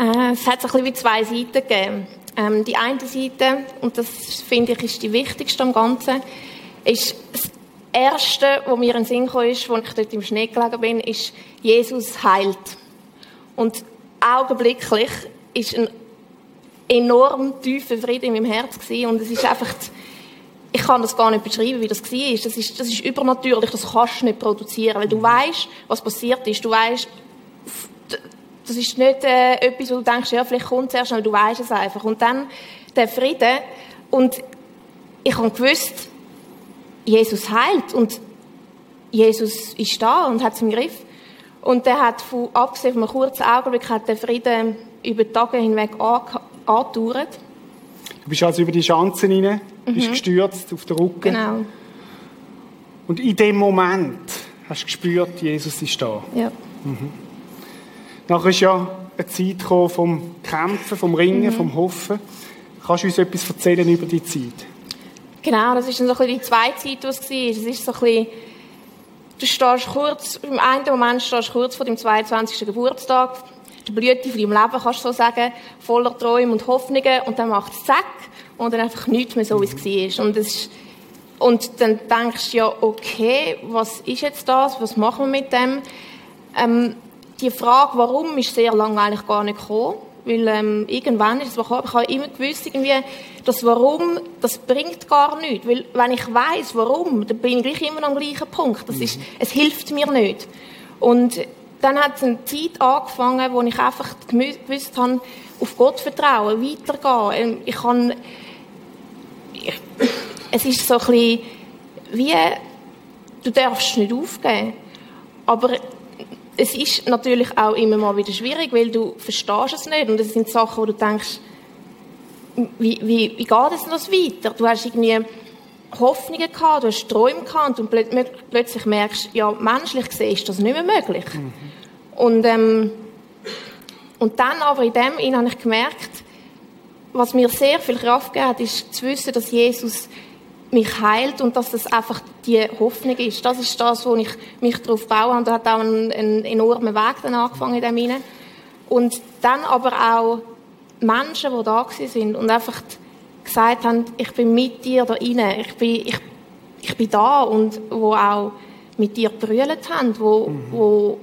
Äh, es hat ein bisschen wie zwei Seiten gegeben. Ähm, die eine Seite, und das finde ich ist die wichtigste am Ganzen, ist das Erste, was mir in den Sinn kam, ist, als ich dort im Schnee gelegen bin, ist, Jesus heilt. Und augenblicklich ist ein enorm tiefer Frieden in meinem Herz gewesen. und es ist einfach, ich kann das gar nicht beschreiben, wie das war. Das ist, das ist übernatürlich, das kannst du nicht produzieren, weil du weißt, was passiert ist. Du weißt, das ist nicht äh, etwas, wo du denkst, ja, vielleicht kommt es erst, aber du weißt es einfach. Und dann der Frieden und ich habe gewusst, Jesus heilt und Jesus ist da und hat es im Griff. Und der hat, von, abgesehen von einem kurzen Augenblick, hat der Frieden über die Tage hinweg angedauert. Du bist also über die Schanzen rein, mhm. bist gestürzt auf den Rücken. Genau. Und in dem Moment hast du gespürt, Jesus ist da. Ja. Mhm. Nachher ist ja eine Zeit gekommen vom Kämpfen, vom Ringen, mhm. vom Hoffen. Kannst du uns etwas erzählen über die Zeit? Genau, das ist dann so ein bisschen die zweite Zeit, die es war. Es ist so ein bisschen, du stehst kurz, im einen Moment stehst du kurz vor dem 22. Geburtstag, die Blüte von deinem Leben, kannst du so sagen, voller Träume und Hoffnungen, und dann macht es zack, und dann einfach nichts mehr so, wie es war. Und, es und dann denkst du ja, okay, was ist jetzt das, was machen wir mit dem? Ähm, die Frage, warum, ist sehr lange eigentlich gar nicht gekommen. Weil ähm, irgendwann ist es gekommen. Ich habe immer gewusst, irgendwie, das Warum, das bringt gar nichts. Weil wenn ich weiß, warum, dann bin ich immer am gleichen Punkt. Das ist, es hilft mir nicht. Und dann hat es eine Zeit angefangen, wo ich einfach gewusst habe, auf Gott vertrauen, weitergehen. Ähm, ich kann, ich, es ist so ein bisschen wie, du darfst nicht aufgeben. Aber es ist natürlich auch immer mal wieder schwierig, weil du verstehst es nicht und es sind Sachen, wo du denkst, wie, wie, wie geht es noch weiter? Du hast irgendwie Hoffnungen gehabt, du hast Träume gehabt und plötzlich merkst, ja, menschlich gesehen ist das nicht mehr möglich. Mhm. Und, ähm, und dann aber in dem habe ich gemerkt, was mir sehr viel Kraft gegeben hat, ist zu wissen, dass Jesus mich heilt und dass das einfach die Hoffnung ist. Das ist das, wo ich mich darauf baue und da hat auch einen, einen enormen Weg dann angefangen in dem hinein. Und dann aber auch Menschen, die da sind und einfach gesagt haben, ich bin mit dir da rein, ich bin, ich, ich bin da und wo auch mit dir brüllt haben, wo, mhm. wo,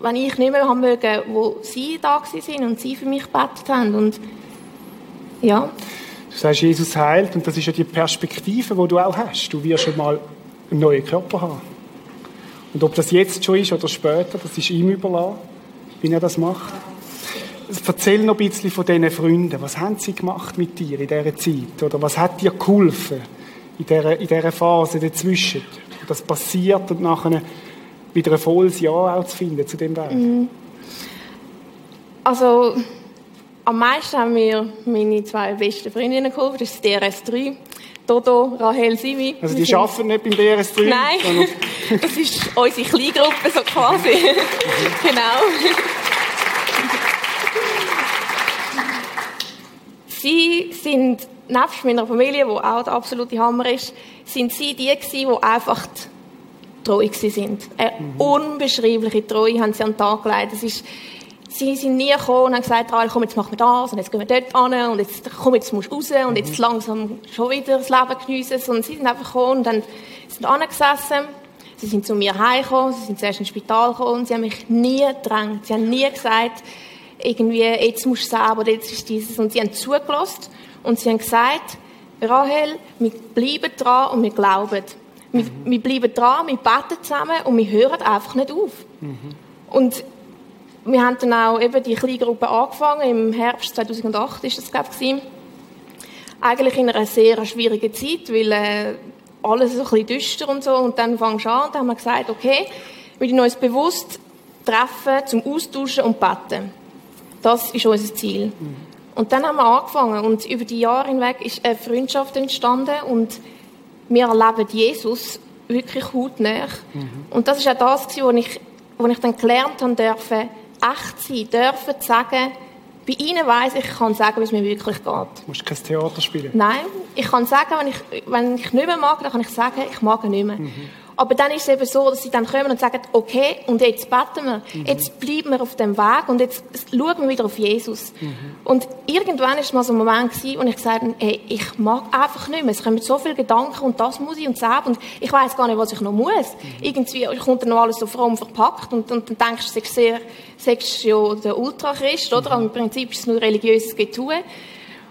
wenn ich nicht mehr haben mögen, wo sie da sind und sie für mich gebetet haben und ja. Du sagst, Jesus heilt und das ist ja die Perspektive, die du auch hast. Du wirst schon mal einen neuen Körper haben. Und ob das jetzt schon ist oder später, das ist ihm überlassen, wie er das macht. Erzähl noch ein bisschen von diesen Freunden. Was haben sie gemacht mit dir in dieser Zeit? Oder was hat dir geholfen in dieser, in dieser Phase dazwischen? Das passiert und nachher wieder ein volles Ja auch zu finden zu dem Weg. Mhm. Also, am meisten haben mir meine zwei besten Freundinnen geholfen. Das ist DRS3. Dodo, Rahel, Simi. Also die arbeiten nicht beim DRS3? Nein, das ist unsere Kleingruppe so quasi. genau. Sie sind, nebst meiner Familie, die auch der absolute Hammer ist, sind sie die gewesen, die einfach treu sind. Eine mhm. unbeschreibliche Treue haben sie an den Tag gelegt. Das ist, sie sind nie gekommen und haben gesagt, ah, komm, jetzt machen wir das und jetzt gehen wir dort an und jetzt, komm, jetzt musst du raus und mhm. jetzt langsam schon wieder das Leben geniessen. Und sie sind einfach gekommen und dann sind angesessen. Sie sind zu mir heimgekommen, sie sind zuerst ins Spital gekommen und sie haben mich nie gedrängt. Sie haben nie gesagt, irgendwie, jetzt musst du selber, jetzt ist dieses. Und sie haben zugelassen und sie haben gesagt, Rahel, wir bleiben dran und wir glauben. Wir, mhm. wir bleiben dran, wir beten zusammen und wir hören einfach nicht auf. Mhm. Und wir haben dann auch eben die Kleingruppe angefangen, im Herbst 2008 ist das, glaube ich, eigentlich in einer sehr schwierigen Zeit, weil äh, alles so ein bisschen düster und so. Und dann fangst du an und dann haben wir gesagt, okay, wir müssen uns bewusst treffen zum Austauschen und beten. Das ist unser Ziel. Mhm. Und dann haben wir angefangen und über die Jahre hinweg ist eine Freundschaft entstanden und wir erleben Jesus wirklich hautnah. Mhm. Und das ist auch das, was ich, was ich dann gelernt habe, dürfen echt sein, dürfen sagen, bei ihnen weiss ich, ich kann sagen, wie es mir wirklich geht. Du musst kein Theater spielen? Nein, ich kann sagen, wenn ich, wenn ich nicht mehr mag, dann kann ich sagen, ich mag nicht mehr. Mhm. Aber dann ist es eben so, dass sie dann kommen und sagen, okay, und jetzt beten wir, mhm. jetzt bleiben wir auf dem Weg und jetzt schauen wir wieder auf Jesus. Mhm. Und irgendwann ist mal so ein Moment gewesen, wo ich gesagt habe, hey, ich mag einfach nicht mehr. Es kommen so viele Gedanken und das muss ich und das und ich weiß gar nicht, was ich noch muss. Mhm. Irgendwie kommt dann noch alles so fromm verpackt und, und dann denkst du, sehr, sagst ja der Ultrachrist, oder? Aber im Prinzip ist es nur religiöses Getue.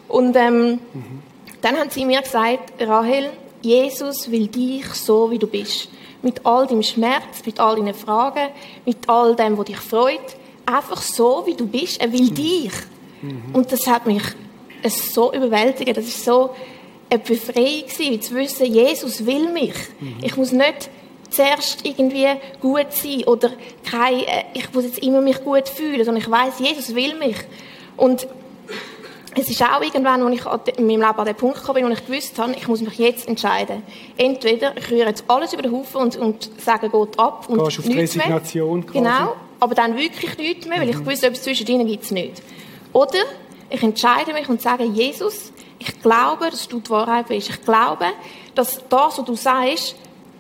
Und ähm, mhm. dann haben sie mir gesagt, Rahel, Jesus will dich so, wie du bist. Mit all deinem Schmerz, mit all deinen Fragen, mit all dem, was dich freut. Einfach so, wie du bist. Er will mhm. dich. Mhm. Und das hat mich so überwältigt. Das ist so eine Befreiung gewesen, zu wissen, Jesus will mich. Mhm. Ich muss nicht zuerst irgendwie gut sein oder kein, äh, ich muss jetzt immer mich gut fühlen, sondern ich weiß, Jesus will mich. Und es ist auch irgendwann, als ich in meinem Leben an den Punkt gekommen bin, wo ich gewusst habe, ich muss mich jetzt entscheiden. Entweder ich rühre jetzt alles über den Haufen und, und sage Gott ab und Gehst auf die Resignation mehr. Genau, aber dann wirklich nichts mehr, weil ich mhm. wusste, etwas zwischen ihnen gibt es nicht. Oder ich entscheide mich und sage, Jesus, ich glaube, dass du die Wahrheit bist. Ich glaube, dass das, was du sagst,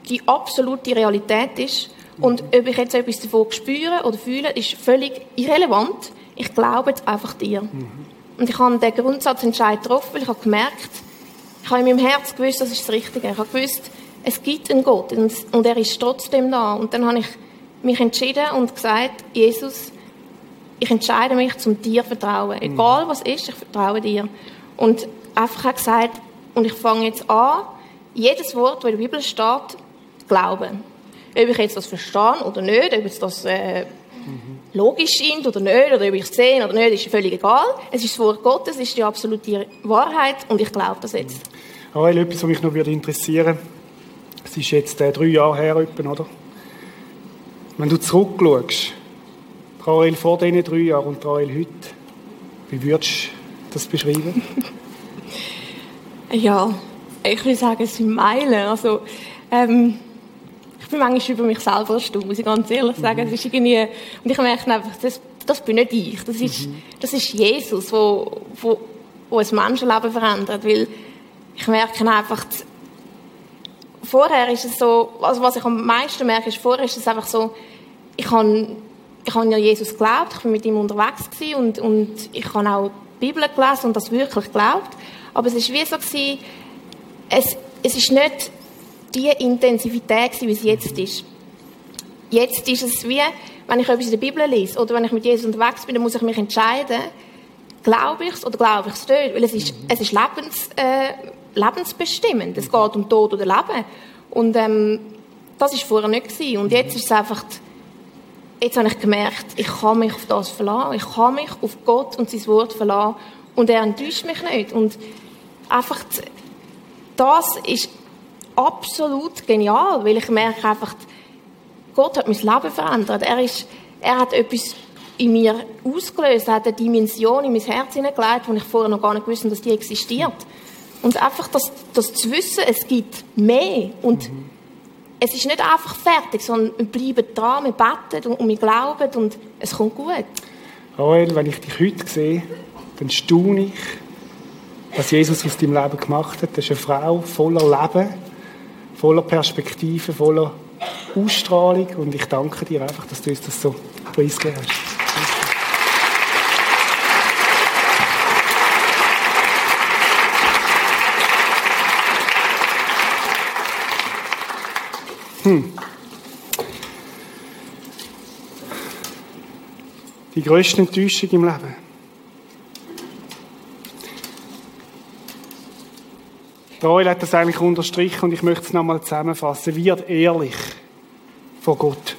die absolute Realität ist. Und mhm. ob ich jetzt etwas davon spüre oder fühle, ist völlig irrelevant. Ich glaube jetzt einfach dir. Mhm. Und ich habe den Grundsatzentscheid getroffen, weil ich habe gemerkt, ich habe in meinem Herz gewusst, das ist das Richtige. Ich habe gewusst, es gibt einen Gott und, er ist trotzdem da. Und dann habe ich mich entschieden und gesagt, Jesus, ich entscheide mich zum dir vertrauen. Mhm. Egal was ist, ich vertraue dir. Und einfach gesagt, und ich fange jetzt an, jedes Wort, das in der Bibel steht, zu glauben. Ob ich jetzt das verstehe oder nicht, ob jetzt das äh, logisch sind oder nicht, oder ob ich es sehe oder nicht, ist völlig egal. Es ist das Wort Gottes, es ist die absolute Wahrheit und ich glaube das jetzt. Raphael, etwas, was mich noch würde interessieren es ist jetzt äh, drei Jahre her, oder? Wenn du zurückschaust, Raphael vor diesen drei Jahren und Raphael heute, wie würdest du das beschreiben? ja, ich würde sagen, es sind Meilen. Also, ähm, bin manchmal über mich selber erstaunt, muss ich ganz ehrlich sagen. Mhm. Das ist irgendwie, und ich merke einfach, das, das bin nicht ich. Das ist, mhm. das ist Jesus, wo, wo, wo ein Menschenleben verändert. Weil ich merke einfach, vorher ist es so, also was ich am meisten merke, ist, vorher ist es einfach so, ich habe, ich habe ja Jesus geglaubt, ich bin mit ihm unterwegs gewesen und, und ich habe auch die Bibel gelesen und das wirklich geglaubt. Aber es ist wie so gewesen, es, es ist nicht die Intensität, wie es jetzt ist. Jetzt ist es wie, wenn ich etwas in der Bibel lese oder wenn ich mit Jesus unterwegs bin, dann muss ich mich entscheiden, glaube ich es oder glaube ich es nicht. Weil es ist, es ist lebens, äh, lebensbestimmend. Es geht um Tod oder Leben. Und ähm, Das war vorher nicht. Gewesen. Und jetzt ist es einfach, jetzt habe ich gemerkt, ich kann mich auf das verlassen. Ich kann mich auf Gott und sein Wort verlassen. Und er enttäuscht mich nicht. Und einfach, das ist absolut genial, weil ich merke einfach, Gott hat mein Leben verändert. Er, ist, er hat etwas in mir ausgelöst. Er hat eine Dimension in mein Herz hineingelegt, die ich vorher noch gar nicht wusste, dass die existiert. Und einfach das, das zu wissen, es gibt mehr. Und mhm. es ist nicht einfach fertig, sondern wir bleiben dran, wir beten und, und wir glauben und es kommt gut. Joel, wenn ich dich heute sehe, dann staune ich, was Jesus aus deinem Leben gemacht hat. Das ist eine Frau voller Leben, voller Perspektive, voller Ausstrahlung. Und ich danke dir einfach, dass du uns das so preisgegeben hast. Hm. Die größte Enttäuschung im Leben. Joel hat das eigentlich unterstrichen und ich möchte es nochmal zusammenfassen. Wird ehrlich vor Gott.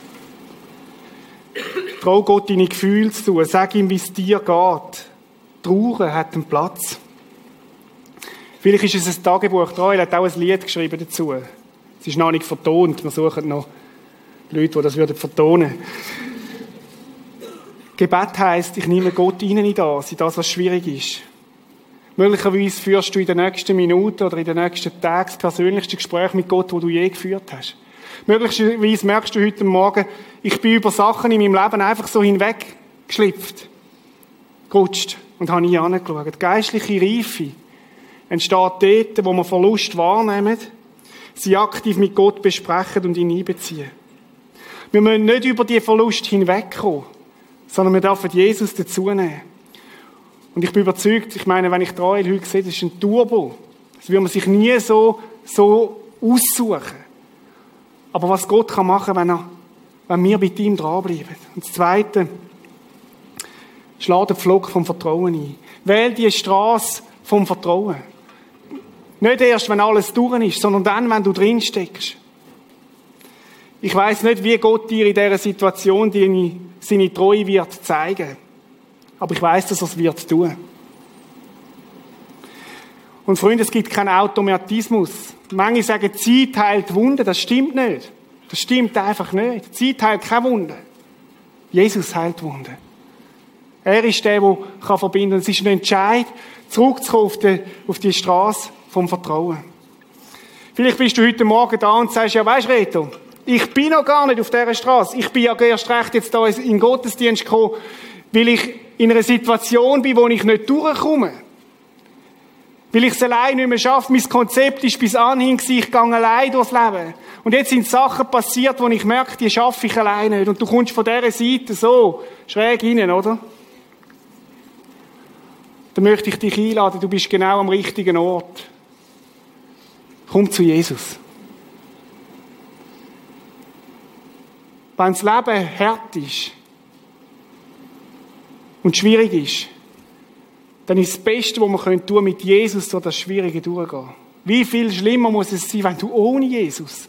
Trau Gott deine Gefühle zu. Sag ihm, wie es dir geht. Trauer hat einen Platz. Vielleicht ist es ein Tagebuch. Joel hat auch ein Lied geschrieben dazu. Es ist noch nicht vertont. Wir suchen noch Leute, die das würden vertonen Gebet heisst, ich nehme Gott rein in das, in das, was schwierig ist. Möglicherweise führst du in den nächsten Minuten oder in den nächsten Tagen das persönlichste Gespräch mit Gott, wo du je geführt hast. Möglicherweise merkst du heute Morgen, ich bin über Sachen in meinem Leben einfach so hinweggeschlüpft, gerutscht und habe nie angeschaut. Geistliche Reife entsteht dort, wo wir Verlust wahrnehmen, sie aktiv mit Gott besprechen und ihn einbeziehen. Wir müssen nicht über die Verlust hinwegkommen, sondern wir dürfen Jesus dazunehmen. Und ich bin überzeugt, ich meine, wenn ich Trail heute sehe, das ist ein Turbo. Das will man sich nie so, so aussuchen. Aber was Gott kann machen, wenn er, wenn wir bei ihm dranbleiben. Und das Zweite, schlag den Pflock vom Vertrauen ein. Wähl die Straße vom Vertrauen. Nicht erst, wenn alles durch ist, sondern dann, wenn du drin steckst. Ich weiß nicht, wie Gott dir in dieser Situation seine Treue wird zeigen. Aber ich weiß, dass er es wird tun. Und Freunde, es gibt keinen Automatismus. Manche sagen, Zeit heilt Wunden. Das stimmt nicht. Das stimmt einfach nicht. Zeit heilt keine Wunden. Jesus heilt Wunden. Er ist der, der kann verbinden kann. Es ist ein Entscheid, zurückzukommen auf die, Straße vom Vertrauen. Vielleicht bist du heute Morgen da und sagst, ja, weißt Reto, ich bin noch gar nicht auf dieser Straße. Ich bin ja erst recht jetzt da in den Gottesdienst gekommen, weil ich in einer Situation bin, wo ich nicht durchkomme. Weil ich es allein nicht mehr schaffe. Mein Konzept ist bis anhin gewesen, ich gehe allein durchs Leben. Und jetzt sind Sachen passiert, wo ich merke, die schaffe ich allein nicht. Und du kommst von dieser Seite so schräg rein, oder? Dann möchte ich dich einladen, du bist genau am richtigen Ort. Komm zu Jesus. Wenn das Leben hart ist, und schwierig ist, dann ist das Beste, was wir tun mit Jesus durch das Schwierige durchgehen. Wie viel schlimmer muss es sein, wenn du ohne Jesus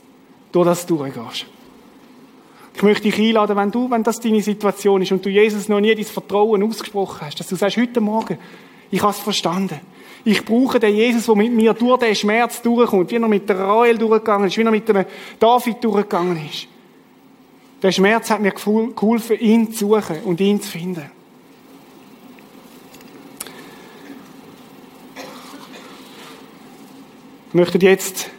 durch das durchgehst? Ich möchte dich einladen, wenn du, wenn das deine Situation ist und du Jesus noch nie dein Vertrauen ausgesprochen hast, dass du sagst, heute Morgen, ich habe es verstanden. Ich brauche den Jesus, der mit mir durch den Schmerz durchkommt, wie er mit der Rael durchgegangen ist, wie er mit dem David durchgegangen ist. Der Schmerz hat mir geholfen, ihn zu suchen und ihn zu finden. Möchten jetzt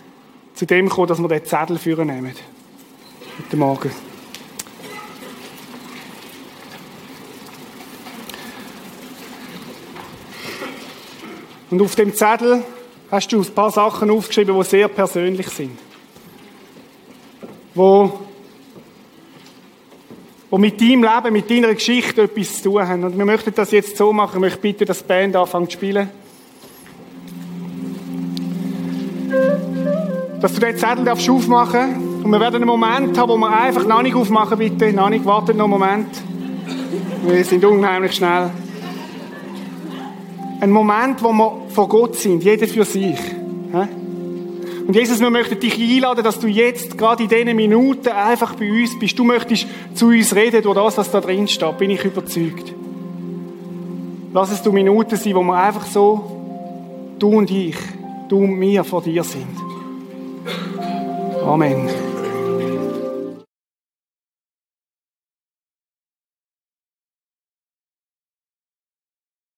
zu dem kommen, dass wir den Zettel führen nehmen. Heute Morgen. Und auf dem Zettel hast du ein paar Sachen aufgeschrieben, die sehr persönlich sind. Wo, wo mit deinem Leben, mit deiner Geschichte etwas zu tun haben. Und wir möchten das jetzt so machen. Ich möchte bitten, dass die Band anfängt zu spielen. Dass du den Zettel darfst aufmachen und wir werden einen Moment haben, wo wir einfach noch aufmachen, bitte. Noch wartet noch einen Moment. Wir sind unheimlich schnell. Ein Moment, wo wir vor Gott sind, jeder für sich. Und Jesus, wir möchten dich einladen, dass du jetzt, gerade in diesen Minuten, einfach bei uns bist. Du möchtest zu uns reden durch das, was da drin steht, bin ich überzeugt. Lass es du Minuten sein, wo wir einfach so, du und ich, du und mir vor dir sind. Amen.